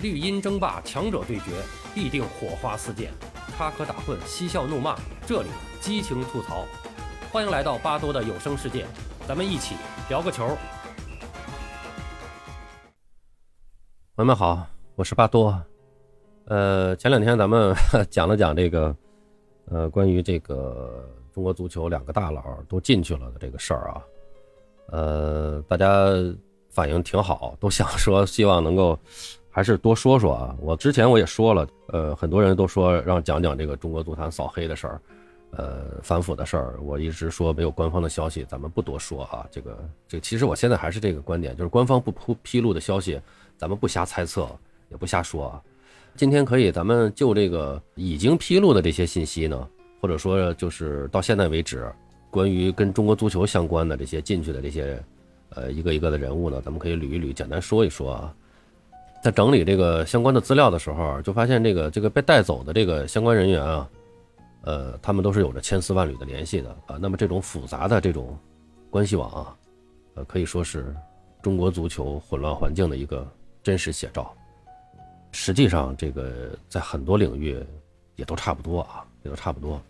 绿茵争霸，强者对决，必定火花四溅，插科打诨，嬉笑怒骂，这里激情吐槽。欢迎来到巴多的有声世界，咱们一起聊个球。朋友们好，我是巴多。呃，前两天咱们 讲了讲这个，呃，关于这个中国足球两个大佬都进去了的这个事儿啊，呃，大家反应挺好，都想说希望能够。还是多说说啊！我之前我也说了，呃，很多人都说让讲讲这个中国足坛扫黑的事儿，呃，反腐的事儿。我一直说没有官方的消息，咱们不多说啊。这个，这其实我现在还是这个观点，就是官方不铺披露的消息，咱们不瞎猜测，也不瞎说啊。今天可以，咱们就这个已经披露的这些信息呢，或者说就是到现在为止，关于跟中国足球相关的这些进去的这些，呃，一个一个的人物呢，咱们可以捋一捋，简单说一说啊。在整理这个相关的资料的时候，就发现这个这个被带走的这个相关人员啊，呃，他们都是有着千丝万缕的联系的啊。那么这种复杂的这种关系网啊，呃，可以说是中国足球混乱环境的一个真实写照。实际上，这个在很多领域也都差不多啊，也都差不多。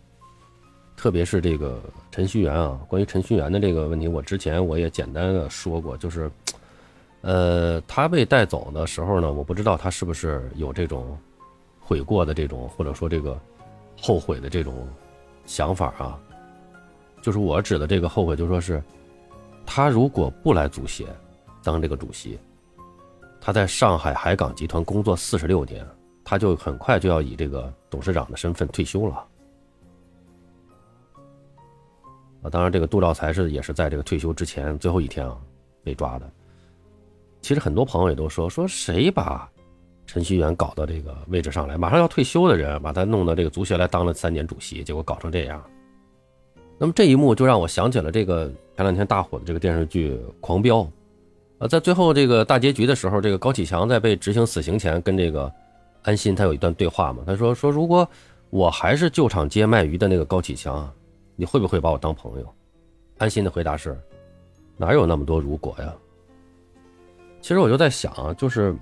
特别是这个陈戌源啊，关于陈戌源的这个问题，我之前我也简单的说过，就是。呃，他被带走的时候呢，我不知道他是不是有这种悔过的这种，或者说这个后悔的这种想法啊。就是我指的这个后悔，就说是他如果不来足协当这个主席，他在上海海港集团工作四十六年，他就很快就要以这个董事长的身份退休了。啊，当然，这个杜兆才是也是在这个退休之前最后一天啊被抓的。其实很多朋友也都说说谁把陈戌源搞到这个位置上来，马上要退休的人，把他弄到这个足协来当了三年主席，结果搞成这样。那么这一幕就让我想起了这个前两天大火的这个电视剧《狂飙》，呃，在最后这个大结局的时候，这个高启强在被执行死刑前跟这个安心他有一段对话嘛，他说说如果我还是旧厂街卖鱼的那个高启强，你会不会把我当朋友？安心的回答是，哪有那么多如果呀？其实我就在想，就是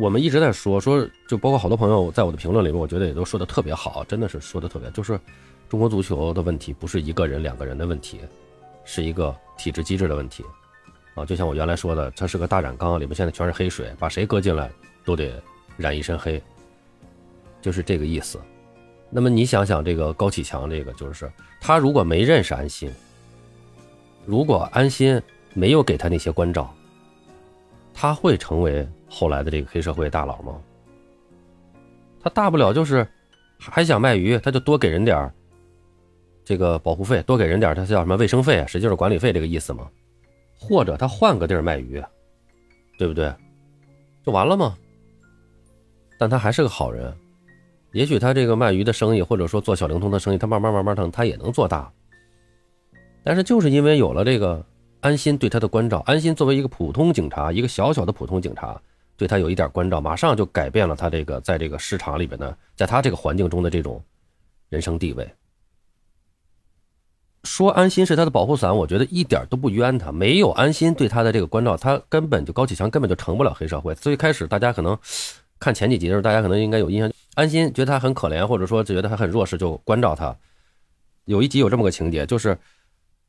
我们一直在说说，就包括好多朋友在我的评论里面，我觉得也都说的特别好，真的是说的特别。就是中国足球的问题不是一个人、两个人的问题，是一个体制机制的问题啊。就像我原来说的，它是个大染缸，里面现在全是黑水，把谁搁进来都得染一身黑，就是这个意思。那么你想想，这个高启强，这个就是他如果没认识安心，如果安心没有给他那些关照。他会成为后来的这个黑社会大佬吗？他大不了就是还想卖鱼，他就多给人点这个保护费，多给人点他叫什么卫生费啊？实际是管理费这个意思吗？或者他换个地儿卖鱼，对不对？就完了吗？但他还是个好人，也许他这个卖鱼的生意，或者说做小灵通的生意，他慢慢慢慢腾，他也能做大。但是就是因为有了这个。安心对他的关照，安心作为一个普通警察，一个小小的普通警察，对他有一点关照，马上就改变了他这个在这个市场里边呢，在他这个环境中的这种人生地位。说安心是他的保护伞，我觉得一点都不冤他。没有安心对他的这个关照，他根本就高启强根本就成不了黑社会。最开始大家可能看前几集的时候，大家可能应该有印象，安心觉得他很可怜，或者说觉得他很弱势，就关照他。有一集有这么个情节，就是。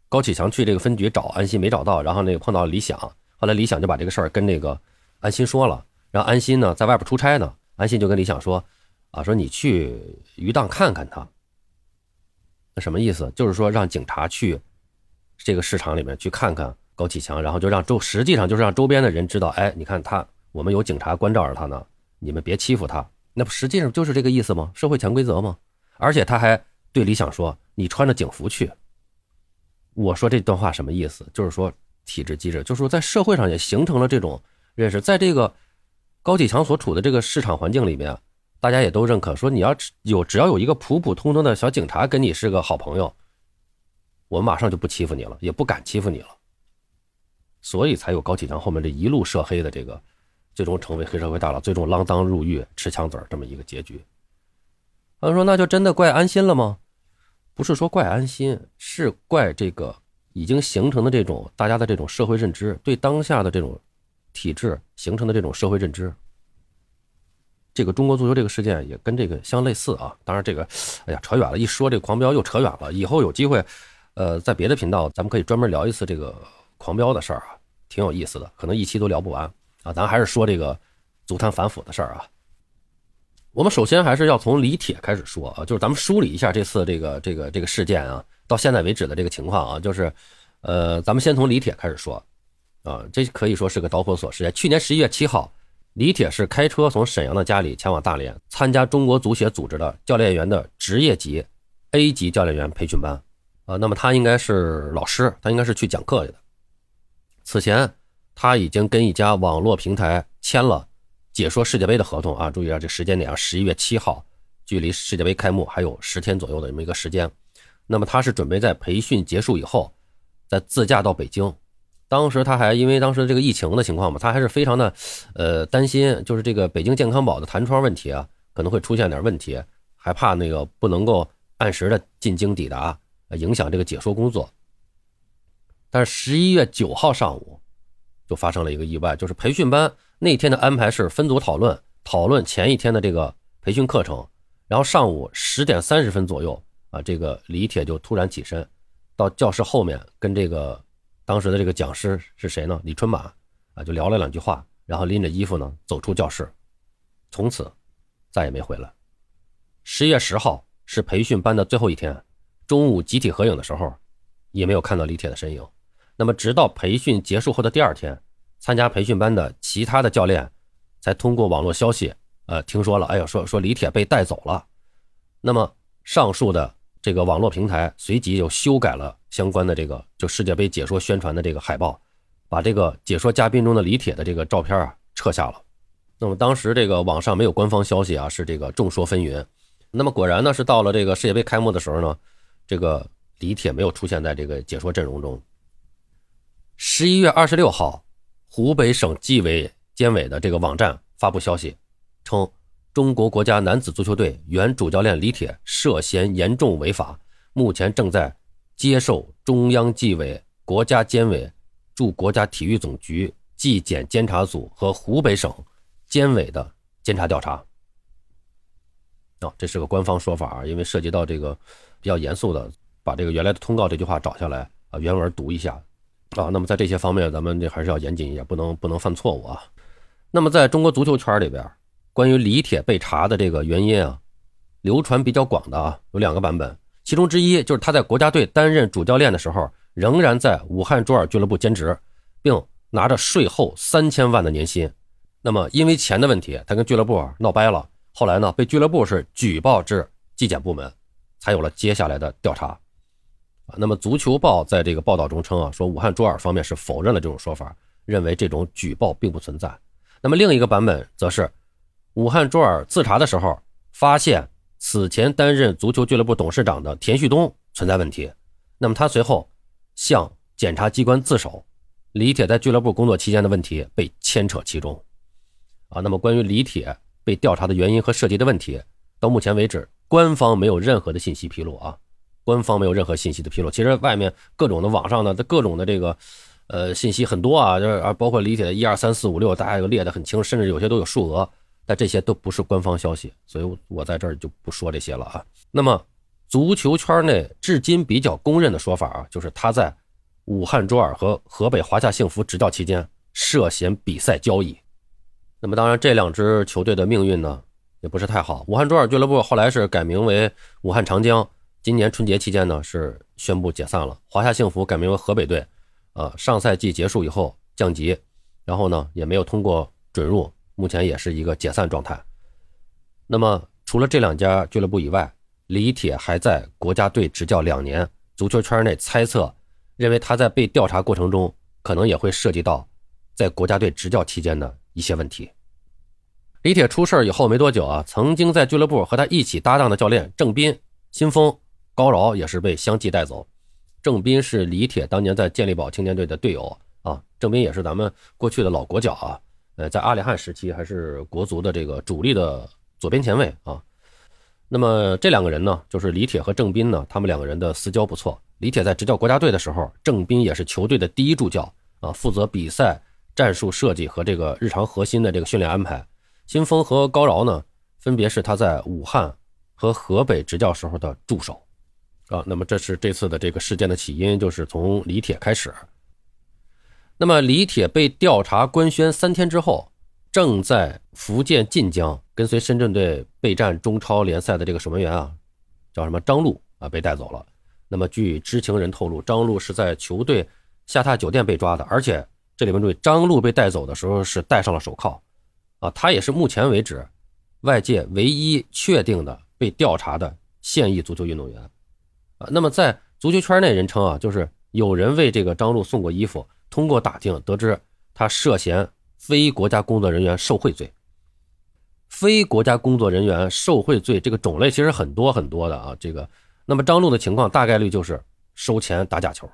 高启强去这个分局找安心没找到，然后那个碰到李想，后来李想就把这个事儿跟那个安心说了，然后安心呢在外边出差呢，安心就跟李想说，啊说你去鱼档看看他，那什么意思？就是说让警察去这个市场里面去看看高启强，然后就让周实际上就是让周边的人知道，哎，你看他我们有警察关照着他呢，你们别欺负他，那不实际上就是这个意思吗？社会潜规则吗？而且他还对李想说，你穿着警服去。我说这段话什么意思？就是说体制机制，就是说在社会上也形成了这种认识，在这个高启强所处的这个市场环境里面，大家也都认可，说你要有只要有一个普普通通的小警察跟你是个好朋友，我马上就不欺负你了，也不敢欺负你了，所以才有高启强后面这一路涉黑的这个，最终成为黑社会大佬，最终锒铛入狱吃枪子儿这么一个结局。他说那就真的怪安心了吗？不是说怪安心，是怪这个已经形成的这种大家的这种社会认知，对当下的这种体制形成的这种社会认知。这个中国足球这个事件也跟这个相类似啊。当然这个，哎呀，扯远了，一说这个狂飙又扯远了。以后有机会，呃，在别的频道咱们可以专门聊一次这个狂飙的事儿啊，挺有意思的，可能一期都聊不完啊。咱还是说这个足坛反腐的事儿啊。我们首先还是要从李铁开始说啊，就是咱们梳理一下这次这个这个这个事件啊，到现在为止的这个情况啊，就是，呃，咱们先从李铁开始说，啊，这可以说是个导火索事件。去年十一月七号，李铁是开车从沈阳的家里前往大连参加中国足协组织的教练员的职业级 A 级教练员培训班，啊，那么他应该是老师，他应该是去讲课去的。此前，他已经跟一家网络平台签了。解说世界杯的合同啊，注意啊，这时间点啊，十一月七号，距离世界杯开幕还有十天左右的这么一个时间。那么他是准备在培训结束以后，再自驾到北京。当时他还因为当时这个疫情的情况嘛，他还是非常的呃担心，就是这个北京健康宝的弹窗问题啊，可能会出现点问题，还怕那个不能够按时的进京抵达，影响这个解说工作。但是十一月九号上午，就发生了一个意外，就是培训班。那天的安排是分组讨论，讨论前一天的这个培训课程。然后上午十点三十分左右啊，这个李铁就突然起身，到教室后面跟这个当时的这个讲师是谁呢？李春马啊，就聊了两句话，然后拎着衣服呢走出教室，从此再也没回来。十月十号是培训班的最后一天，中午集体合影的时候，也没有看到李铁的身影。那么直到培训结束后的第二天。参加培训班的其他的教练，才通过网络消息，呃，听说了，哎呀，说说李铁被带走了。那么上述的这个网络平台随即又修改了相关的这个就世界杯解说宣传的这个海报，把这个解说嘉宾中的李铁的这个照片啊撤下了。那么当时这个网上没有官方消息啊，是这个众说纷纭。那么果然呢，是到了这个世界杯开幕的时候呢，这个李铁没有出现在这个解说阵容中。十一月二十六号。湖北省纪委监委的这个网站发布消息，称中国国家男子足球队原主教练李铁涉嫌严重违法，目前正在接受中央纪委国家监委驻国家体育总局纪检监察组和湖北省监委的监察调查。啊，这是个官方说法啊，因为涉及到这个比较严肃的，把这个原来的通告这句话找下来啊，原文读一下。啊，那么在这些方面，咱们这还是要严谨一点，不能不能犯错误啊。那么在中国足球圈里边，关于李铁被查的这个原因啊，流传比较广的啊，有两个版本。其中之一就是他在国家队担任主教练的时候，仍然在武汉卓尔俱乐部兼职，并拿着税后三千万的年薪。那么因为钱的问题，他跟俱乐部闹掰了，后来呢被俱乐部是举报至纪检部门，才有了接下来的调查。那么，足球报在这个报道中称啊，说武汉卓尔方面是否认了这种说法，认为这种举报并不存在。那么另一个版本则是，武汉卓尔自查的时候发现，此前担任足球俱乐部董事长的田旭东存在问题。那么他随后向检察机关自首，李铁在俱乐部工作期间的问题被牵扯其中。啊，那么关于李铁被调查的原因和涉及的问题，到目前为止，官方没有任何的信息披露啊。官方没有任何信息的披露，其实外面各种的网上的各种的这个，呃，信息很多啊，就是啊，包括李铁的一二三四五六，大家有列的很清，甚至有些都有数额，但这些都不是官方消息，所以我在这儿就不说这些了啊。那么，足球圈内至今比较公认的说法啊，就是他在武汉卓尔和河北华夏幸福执教期间涉嫌比赛交易。那么，当然这两支球队的命运呢，也不是太好。武汉卓尔俱乐部后来是改名为武汉长江。今年春节期间呢，是宣布解散了。华夏幸福改名为河北队，呃，上赛季结束以后降级，然后呢也没有通过准入，目前也是一个解散状态。那么除了这两家俱乐部以外，李铁还在国家队执教两年，足球圈内猜测认为他在被调查过程中可能也会涉及到在国家队执教期间的一些问题。李铁出事以后没多久啊，曾经在俱乐部和他一起搭档的教练郑斌、新峰。高饶也是被相继带走，郑斌是李铁当年在健力宝青年队的队友啊，郑斌也是咱们过去的老国脚啊，呃，在阿里汉时期还是国足的这个主力的左边前卫啊。那么这两个人呢，就是李铁和郑斌呢，他们两个人的私交不错。李铁在执教国家队的时候，郑斌也是球队的第一助教啊，负责比赛战术设计和这个日常核心的这个训练安排。新峰和高饶呢，分别是他在武汉和河北执教时候的助手。啊，那么这是这次的这个事件的起因，就是从李铁开始。那么李铁被调查官宣三天之后，正在福建晋江跟随深圳队备战中超联赛的这个守门员啊，叫什么张路啊，被带走了。那么据知情人透露，张路是在球队下榻酒店被抓的，而且这里面注意，张路被带走的时候是戴上了手铐，啊，他也是目前为止外界唯一确定的被调查的现役足球运动员。啊，那么在足球圈内人称啊，就是有人为这个张路送过衣服。通过打听得知，他涉嫌非国家工作人员受贿罪。非国家工作人员受贿罪这个种类其实很多很多的啊。这个，那么张路的情况大概率就是收钱打假球。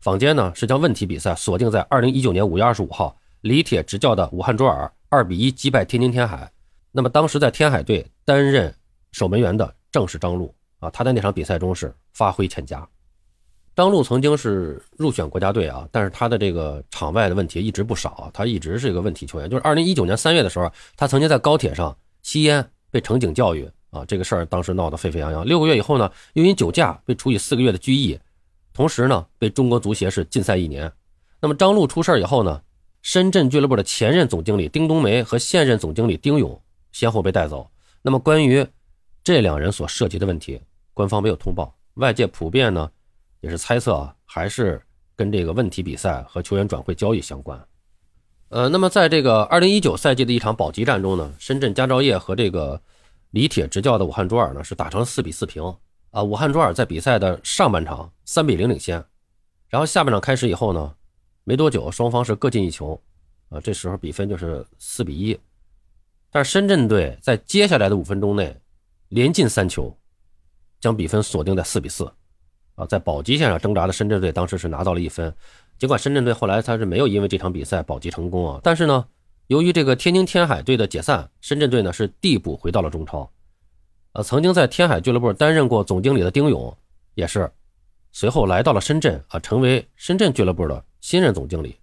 坊间呢是将问题比赛锁定在二零一九年五月二十五号李铁执教的武汉卓尔二比一击败天津天海。那么当时在天海队担任守门员的正是张路。他在那场比赛中是发挥欠佳。张路曾经是入选国家队啊，但是他的这个场外的问题一直不少，他一直是一个问题球员。就是二零一九年三月的时候，他曾经在高铁上吸烟被乘警教育啊，这个事儿当时闹得沸沸扬扬。六个月以后呢，又因酒驾被处以四个月的拘役，同时呢被中国足协是禁赛一年。那么张路出事以后呢，深圳俱乐部的前任总经理丁冬梅和现任总经理丁勇先后被带走。那么关于这两人所涉及的问题，官方没有通报，外界普遍呢也是猜测啊，还是跟这个问题比赛和球员转会交易相关。呃，那么在这个二零一九赛季的一场保级战中呢，深圳佳兆业和这个李铁执教的武汉卓尔呢是打成了四比四平啊。武汉卓尔在比赛的上半场三比零领先，然后下半场开始以后呢，没多久双方是各进一球啊，这时候比分就是四比一。但是深圳队在接下来的五分钟内连进三球，将比分锁定在四比四。啊，在保级线上挣扎的深圳队当时是拿到了一分。尽管深圳队后来他是没有因为这场比赛保级成功啊，但是呢，由于这个天津天海队的解散，深圳队呢是递补回到了中超。呃，曾经在天海俱乐部担任过总经理的丁勇，也是随后来到了深圳啊，成为深圳俱乐部的新任总经理，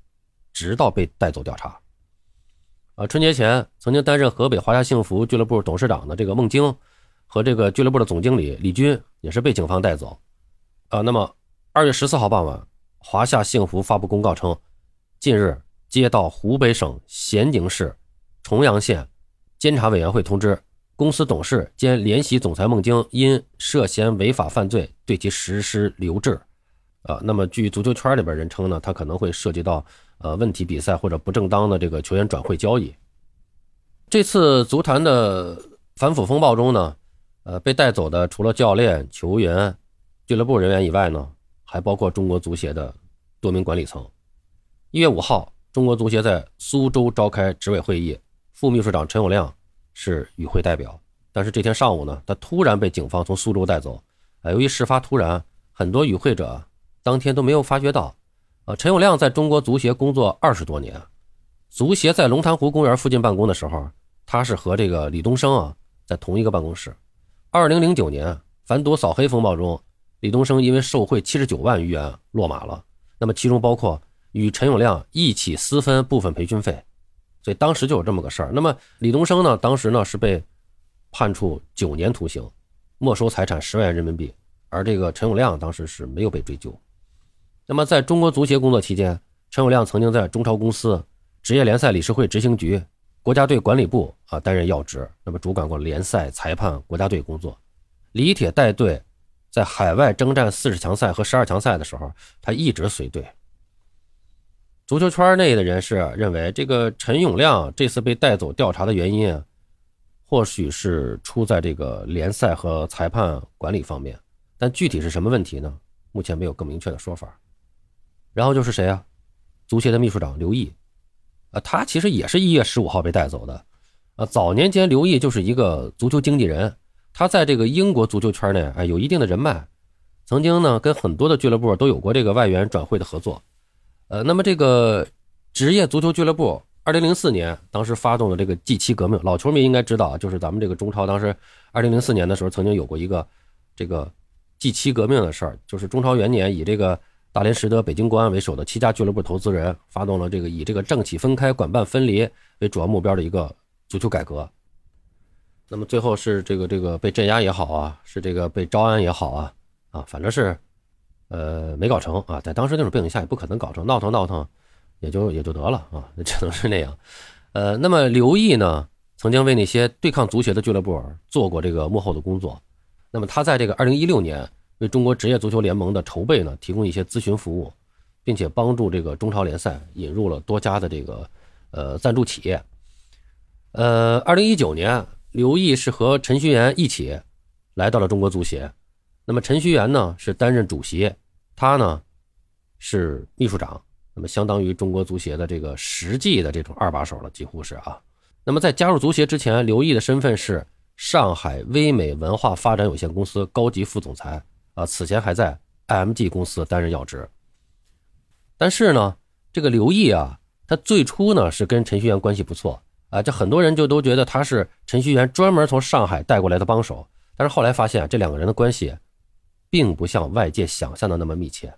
直到被带走调查。啊，春节前曾经担任河北华夏幸福俱乐部董事长的这个孟京，和这个俱乐部的总经理李军也是被警方带走。啊，那么二月十四号傍晚，华夏幸福发布公告称，近日接到湖北省咸宁市重阳县监察委员会通知，公司董事兼联席总裁孟京因涉嫌违法犯罪，对其实施留置。啊，那么据足球圈里边人称呢，他可能会涉及到。呃，问题比赛或者不正当的这个球员转会交易，这次足坛的反腐风暴中呢，呃，被带走的除了教练、球员、俱乐部人员以外呢，还包括中国足协的多名管理层。一月五号，中国足协在苏州召开执委会议，副秘书长陈永亮是与会代表。但是这天上午呢，他突然被警方从苏州带走。啊，由于事发突然，很多与会者当天都没有发觉到。呃，陈永亮在中国足协工作二十多年，足协在龙潭湖公园附近办公的时候，他是和这个李东生啊在同一个办公室。二零零九年反赌扫黑风暴中，李东生因为受贿七十九万余元落马了，那么其中包括与陈永亮一起私分部分培训费，所以当时就有这么个事儿。那么李东生呢，当时呢是被判处九年徒刑，没收财产十万元人民币，而这个陈永亮当时是没有被追究。那么，在中国足协工作期间，陈永亮曾经在中超公司、职业联赛理事会执行局、国家队管理部啊担任要职，那么主管过联赛、裁判、国家队工作。李铁带队在海外征战四十强赛和十二强赛的时候，他一直随队。足球圈内的人士认为，这个陈永亮这次被带走调查的原因，或许是出在这个联赛和裁判管理方面，但具体是什么问题呢？目前没有更明确的说法。然后就是谁啊？足协的秘书长刘毅，啊，他其实也是一月十五号被带走的。啊，早年间刘毅就是一个足球经纪人，他在这个英国足球圈内啊有一定的人脉，曾经呢跟很多的俱乐部都有过这个外援转会的合作。呃，那么这个职业足球俱乐部，二零零四年当时发动了这个 G 七革命，老球迷应该知道，就是咱们这个中超当时二零零四年的时候曾经有过一个这个 G 七革命的事儿，就是中超元年以这个。大连实德、北京国安为首的七家俱乐部投资人发动了这个以这个政企分开、管办分离为主要目标的一个足球改革。那么最后是这个这个被镇压也好啊，是这个被招安也好啊，啊，反正是，呃，没搞成啊。在当时那种背景下，也不可能搞成，闹腾闹腾，也就也就得了啊，只能是那样。呃，那么刘毅呢，曾经为那些对抗足协的俱乐部做过这个幕后的工作。那么他在这个二零一六年为中国职业足球联盟的筹备呢，提供一些咨询服务，并且帮助这个中超联赛引入了多家的这个呃赞助企业。呃，二零一九年。刘毅是和陈戌源一起来到了中国足协，那么陈戌源呢是担任主席，他呢是秘书长，那么相当于中国足协的这个实际的这种二把手了，几乎是啊。那么在加入足协之前，刘毅的身份是上海威美文化发展有限公司高级副总裁啊，此前还在 IMG 公司担任要职。但是呢，这个刘毅啊，他最初呢是跟程序员关系不错。啊，这很多人就都觉得他是程序员专门从上海带过来的帮手，但是后来发现啊这两个人的关系，并不像外界想象的那么密切。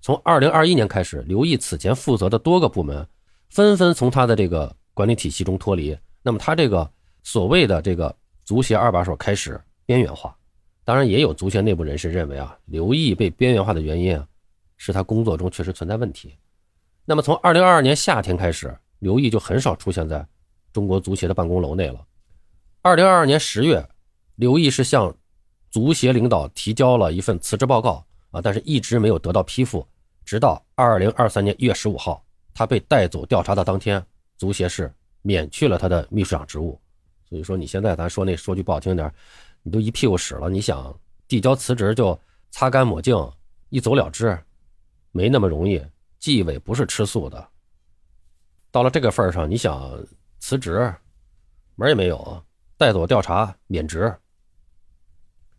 从二零二一年开始，刘毅此前负责的多个部门，纷纷从他的这个管理体系中脱离，那么他这个所谓的这个足协二把手开始边缘化。当然，也有足协内部人士认为啊，刘毅被边缘化的原因啊，是他工作中确实存在问题。那么从二零二二年夏天开始，刘毅就很少出现在。中国足协的办公楼内了。二零二二年十月，刘毅是向足协领导提交了一份辞职报告啊，但是一直没有得到批复。直到二零二三年一月十五号，他被带走调查的当天，足协是免去了他的秘书长职务。所以说，你现在咱说那说句不好听点，你都一屁股屎了，你想递交辞职就擦干抹净一走了之，没那么容易。纪委不是吃素的，到了这个份上，你想。辞职，门也没有，带走调查免职。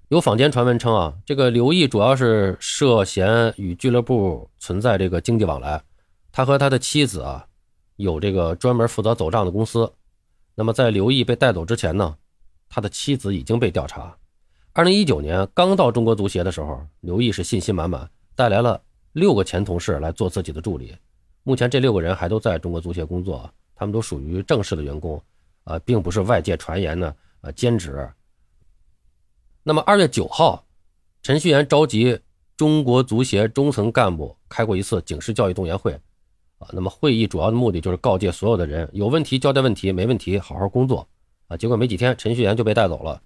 有坊间传闻称啊，这个刘毅主要是涉嫌与俱乐部存在这个经济往来，他和他的妻子啊有这个专门负责走账的公司。那么在刘毅被带走之前呢，他的妻子已经被调查。二零一九年刚到中国足协的时候，刘毅是信心满满，带来了六个前同事来做自己的助理。目前这六个人还都在中国足协工作。他们都属于正式的员工，啊，并不是外界传言的呃兼职。那么二月九号，陈戌源召集中国足协中层干部开过一次警示教育动员会，啊，那么会议主要的目的就是告诫所有的人，有问题交代问题，没问题好好工作，啊，结果没几天，陈戌源就被带走了。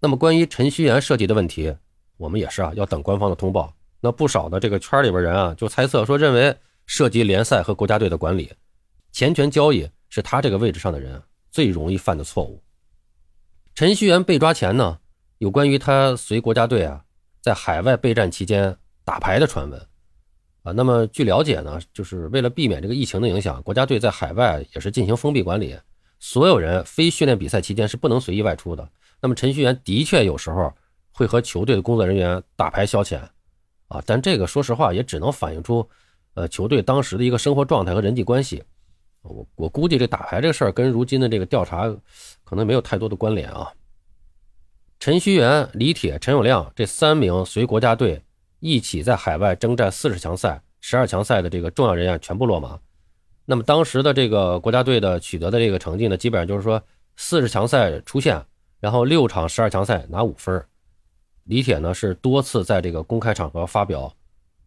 那么关于陈戌源涉及的问题，我们也是啊，要等官方的通报。那不少的这个圈里边人啊，就猜测说，认为涉及联赛和国家队的管理。钱权交易是他这个位置上的人最容易犯的错误。陈戌源被抓前呢，有关于他随国家队啊在海外备战期间打牌的传闻啊。那么据了解呢，就是为了避免这个疫情的影响，国家队在海外也是进行封闭管理，所有人非训练比赛期间是不能随意外出的。那么陈戌源的确有时候会和球队的工作人员打牌消遣啊，但这个说实话也只能反映出呃球队当时的一个生活状态和人际关系。我我估计这打牌这事儿跟如今的这个调查可能没有太多的关联啊。陈旭元、李铁、陈友谅这三名随国家队一起在海外征战四十强赛、十二强赛的这个重要人员全部落马。那么当时的这个国家队的取得的这个成绩呢，基本上就是说四十强赛出线，然后六场十二强赛拿五分。李铁呢是多次在这个公开场合发表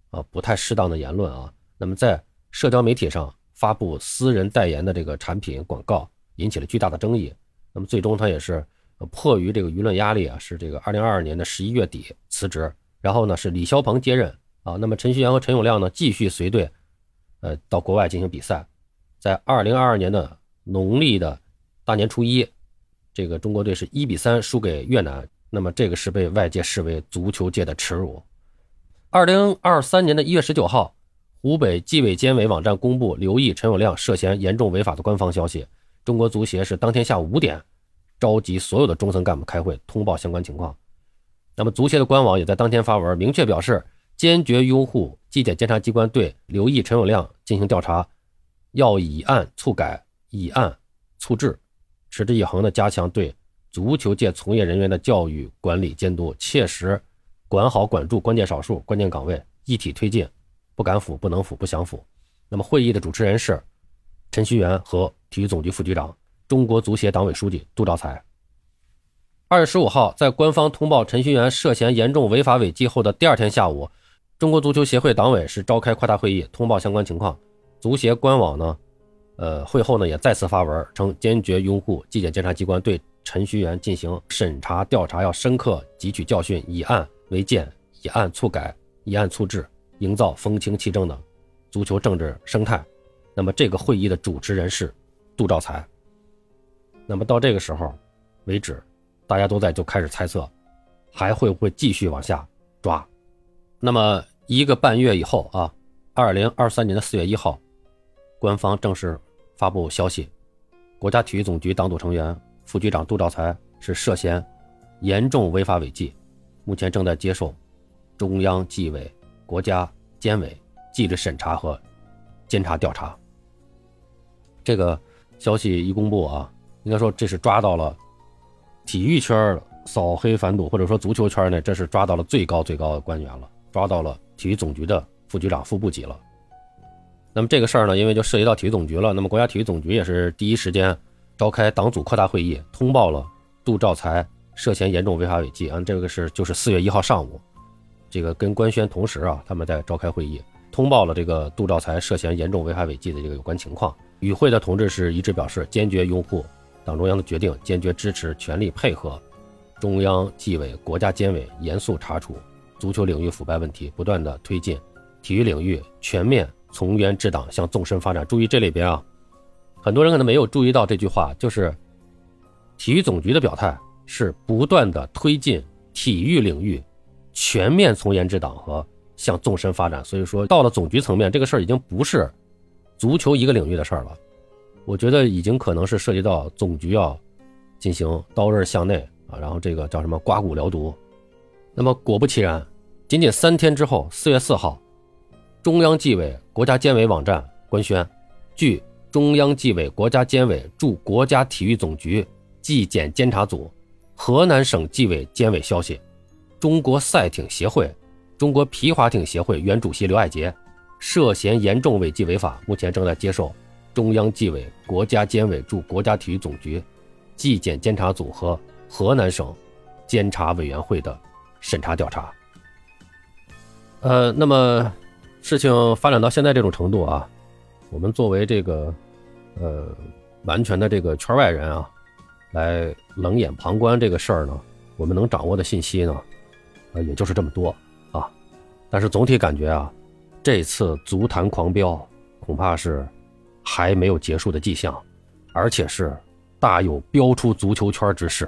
啊不太适当的言论啊，那么在社交媒体上。发布私人代言的这个产品广告，引起了巨大的争议。那么最终他也是迫于这个舆论压力啊，是这个二零二二年的十一月底辞职。然后呢是李霄鹏接任啊。那么陈戌源和陈永亮呢继续随队，呃到国外进行比赛。在二零二二年的农历的大年初一，这个中国队是一比三输给越南。那么这个是被外界视为足球界的耻辱。二零二三年的一月十九号。湖北纪委监委网站公布刘毅、陈友谅涉嫌严重违法的官方消息。中国足协是当天下午五点召集所有的中层干部开会，通报相关情况。那么，足协的官网也在当天发文，明确表示坚决拥护纪检监察机关对刘毅、陈友谅进行调查，要以案促改，以案促治，持之以恒地加强对足球界从业人员的教育管理监督，切实管好管住关键少数、关键岗位，一体推进。不敢腐，不能腐，不想腐。那么会议的主持人是陈戌源和体育总局副局长、中国足协党委书记杜兆才。二月十五号，在官方通报陈戌源涉嫌严重违法违纪后的第二天下午，中国足球协会党委是召开扩大会议，通报相关情况。足协官网呢，呃，会后呢也再次发文称，坚决拥护纪检监察机关对陈戌源进行审查调查，要深刻汲取教训，以案为鉴，以案促改，以案促治，营造风清气正的足球政治生态。那么这个会议的主持人是杜兆才。那么到这个时候为止，大家都在就开始猜测，还会不会继续往下抓？那么一个半月以后啊，二零二三年的四月一号。官方正式发布消息，国家体育总局党组成员、副局长杜兆才是涉嫌严重违法违纪，目前正在接受中央纪委国家监委纪律审查和监察调查。这个消息一公布啊，应该说这是抓到了体育圈扫黑反赌，或者说足球圈呢，这是抓到了最高最高的官员了，抓到了体育总局的副局长、副部级了。那么这个事儿呢，因为就涉及到体育总局了。那么国家体育总局也是第一时间召开党组扩大会议，通报了杜兆才涉嫌严重违法违纪。啊，这个是就是四月一号上午，这个跟官宣同时啊，他们在召开会议，通报了这个杜兆才涉嫌严重违法违纪的这个有关情况。与会的同志是一致表示，坚决拥护党中央的决定，坚决支持，全力配合中央纪委国家监委严肃查处足球领域腐败问题，不断的推进体育领域全面。从严治党，向纵深发展。注意这里边啊，很多人可能没有注意到这句话，就是体育总局的表态是不断的推进体育领域全面从严治党和向纵深发展。所以说，到了总局层面，这个事儿已经不是足球一个领域的事儿了。我觉得已经可能是涉及到总局要进行刀刃向内啊，然后这个叫什么刮骨疗毒。那么果不其然，仅仅三天之后，四月四号。中央纪委国家监委网站官宣，据中央纪委国家监委驻国家体育总局纪检监察组、河南省纪委监委消息，中国赛艇协会、中国皮划艇协会原主席刘爱杰涉嫌严重违纪违法，目前正在接受中央纪委国家监委驻国家体育总局纪检监察组和河南省监察委员会的审查调查。呃，那么。事情发展到现在这种程度啊，我们作为这个，呃，完全的这个圈外人啊，来冷眼旁观这个事儿呢，我们能掌握的信息呢，呃，也就是这么多啊。但是总体感觉啊，这次足坛狂飙恐怕是还没有结束的迹象，而且是大有飙出足球圈之势。